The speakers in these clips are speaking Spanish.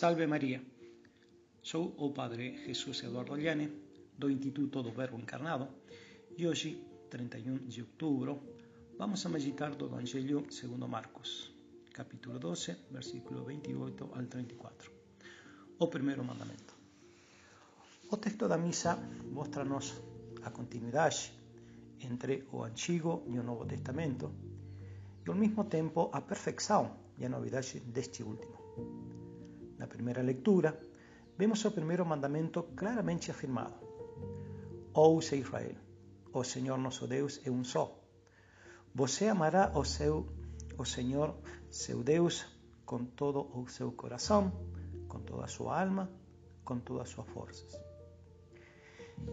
Salve Maria, sou o Padre Jesus Eduardo Llane, do Instituto do Verbo Encarnado, e hoje, 31 de outubro, vamos a meditar do Evangelho segundo Marcos, capítulo 12, versículo 28 al 34. O primeiro mandamento. O texto da missa mostra-nos a continuidade entre o Antigo e o Novo Testamento e ao mesmo tempo a perfeição e a novidade deste último. Primeira leitura, vemos o primeiro mandamento claramente afirmado. Ouça Israel, o Senhor nosso Deus é um só. Você amará o, seu, o Senhor, seu Deus, com todo o seu coração, com toda a sua alma, com todas as suas forças.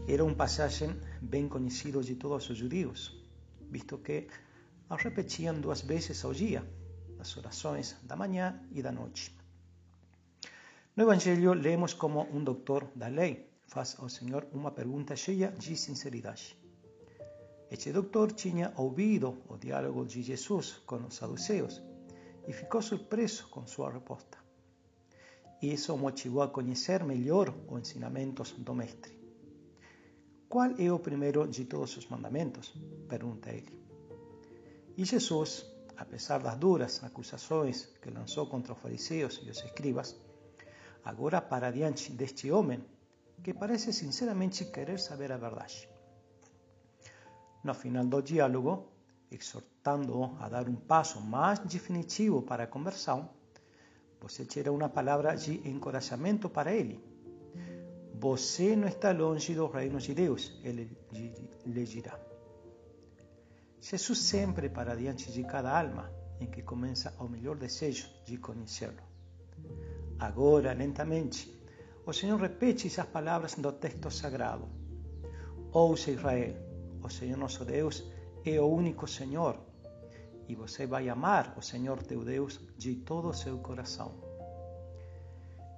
Era um passagem bem conhecido de todos os judeus, visto que a repetiam duas vezes ao dia, nas orações da manhã e da noite. No Evangelho, lemos como um doutor da lei faz ao Senhor uma pergunta cheia de sinceridade. Este doutor tinha ouvido o diálogo de Jesus com os saduceus e ficou surpreso com sua resposta. Isso o motivou a conhecer melhor os ensinamentos do Mestre. Qual é o primeiro de todos os mandamentos? pergunta ele. E Jesus, apesar das duras acusações que lançou contra os fariseus e os escribas, agora para diante deste homem que parece sinceramente querer saber a verdade. No final do diálogo, exortando-o a dar um passo mais definitivo para a conversão, você tira uma palavra de encorajamento para ele. Você não está longe do reino de Deus, ele lhe dirá. Jesus sempre para diante de cada alma em que começa o melhor desejo de conhecê-lo. Agora, lentamente, o Senhor repete essas palavras do texto sagrado. Ouça Israel, o Senhor nosso Deus é o único Senhor, e você vai amar o Senhor teu Deus de todo o seu coração.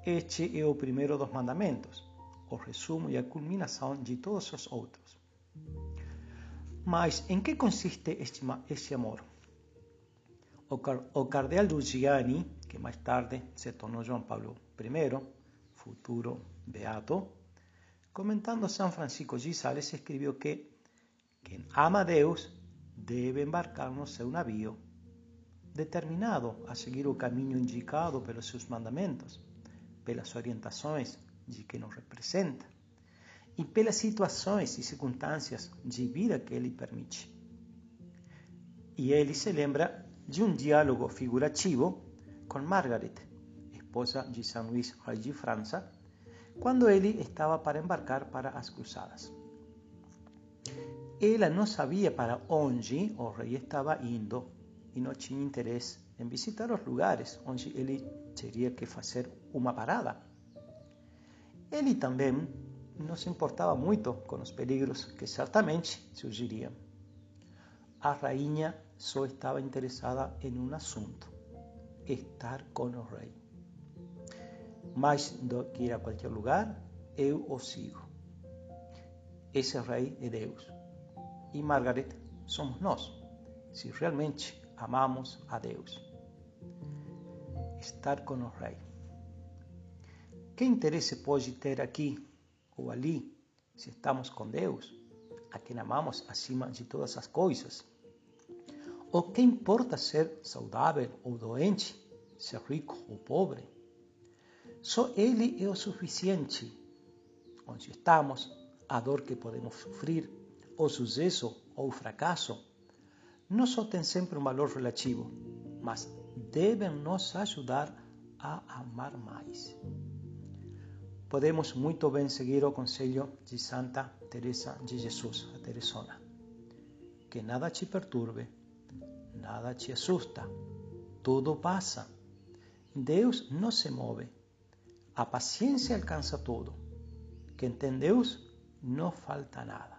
Este é o primeiro dos mandamentos, o resumo e a culminação de todos os outros. Mas em que consiste este, este amor? O, car o cardeal Giuliani que mais tarde se tornou João Paulo I, futuro beato, comentando São Francisco de Sales, escreveu que quem ama a Deus deve embarcar no seu navio, determinado a seguir o caminho indicado pelos seus mandamentos, pelas orientações de quem nos representa e pelas situações e circunstâncias de vida que ele permite. E ele se lembra de um diálogo figurativo com Margaret, esposa de São Luís, rei de França, quando ele estava para embarcar para as cruzadas. Ela não sabia para onde o rei estava indo e não tinha interesse em visitar os lugares onde ele teria que fazer uma parada. Ele também não se importava muito com os perigros que certamente surgiriam. A rainha só estava interessada em um assunto: estar com o rei. Mais do que ir a qualquer lugar, eu o sigo. Esse rei é Deus. E Margaret somos nós, se realmente amamos a Deus. Estar com o rei. Que interesse pode ter aqui ou ali se estamos com Deus, a quem amamos acima de todas as coisas? O que importa ser saudável ou doente, ser rico ou pobre? Só Ele é o suficiente. Onde estamos, a dor que podemos sofrer, o sucesso ou o fracasso, não só tem sempre um valor relativo, mas devem nos ajudar a amar mais. Podemos muito bem seguir o conselho de Santa Teresa de Jesus, a Teresona. Que nada te perturbe nada te assusta, tudo passa. Deus não se move. A paciência alcança tudo. Quem tem Deus, não falta nada.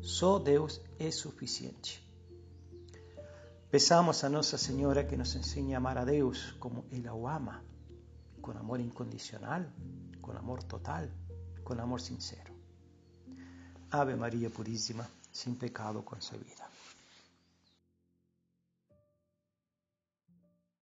Só Deus é suficiente. Peçamos a Nossa Senhora que nos ensine a amar a Deus como ela o ama, com amor incondicional, com amor total, com amor sincero. Ave Maria Puríssima, sem pecado concebida.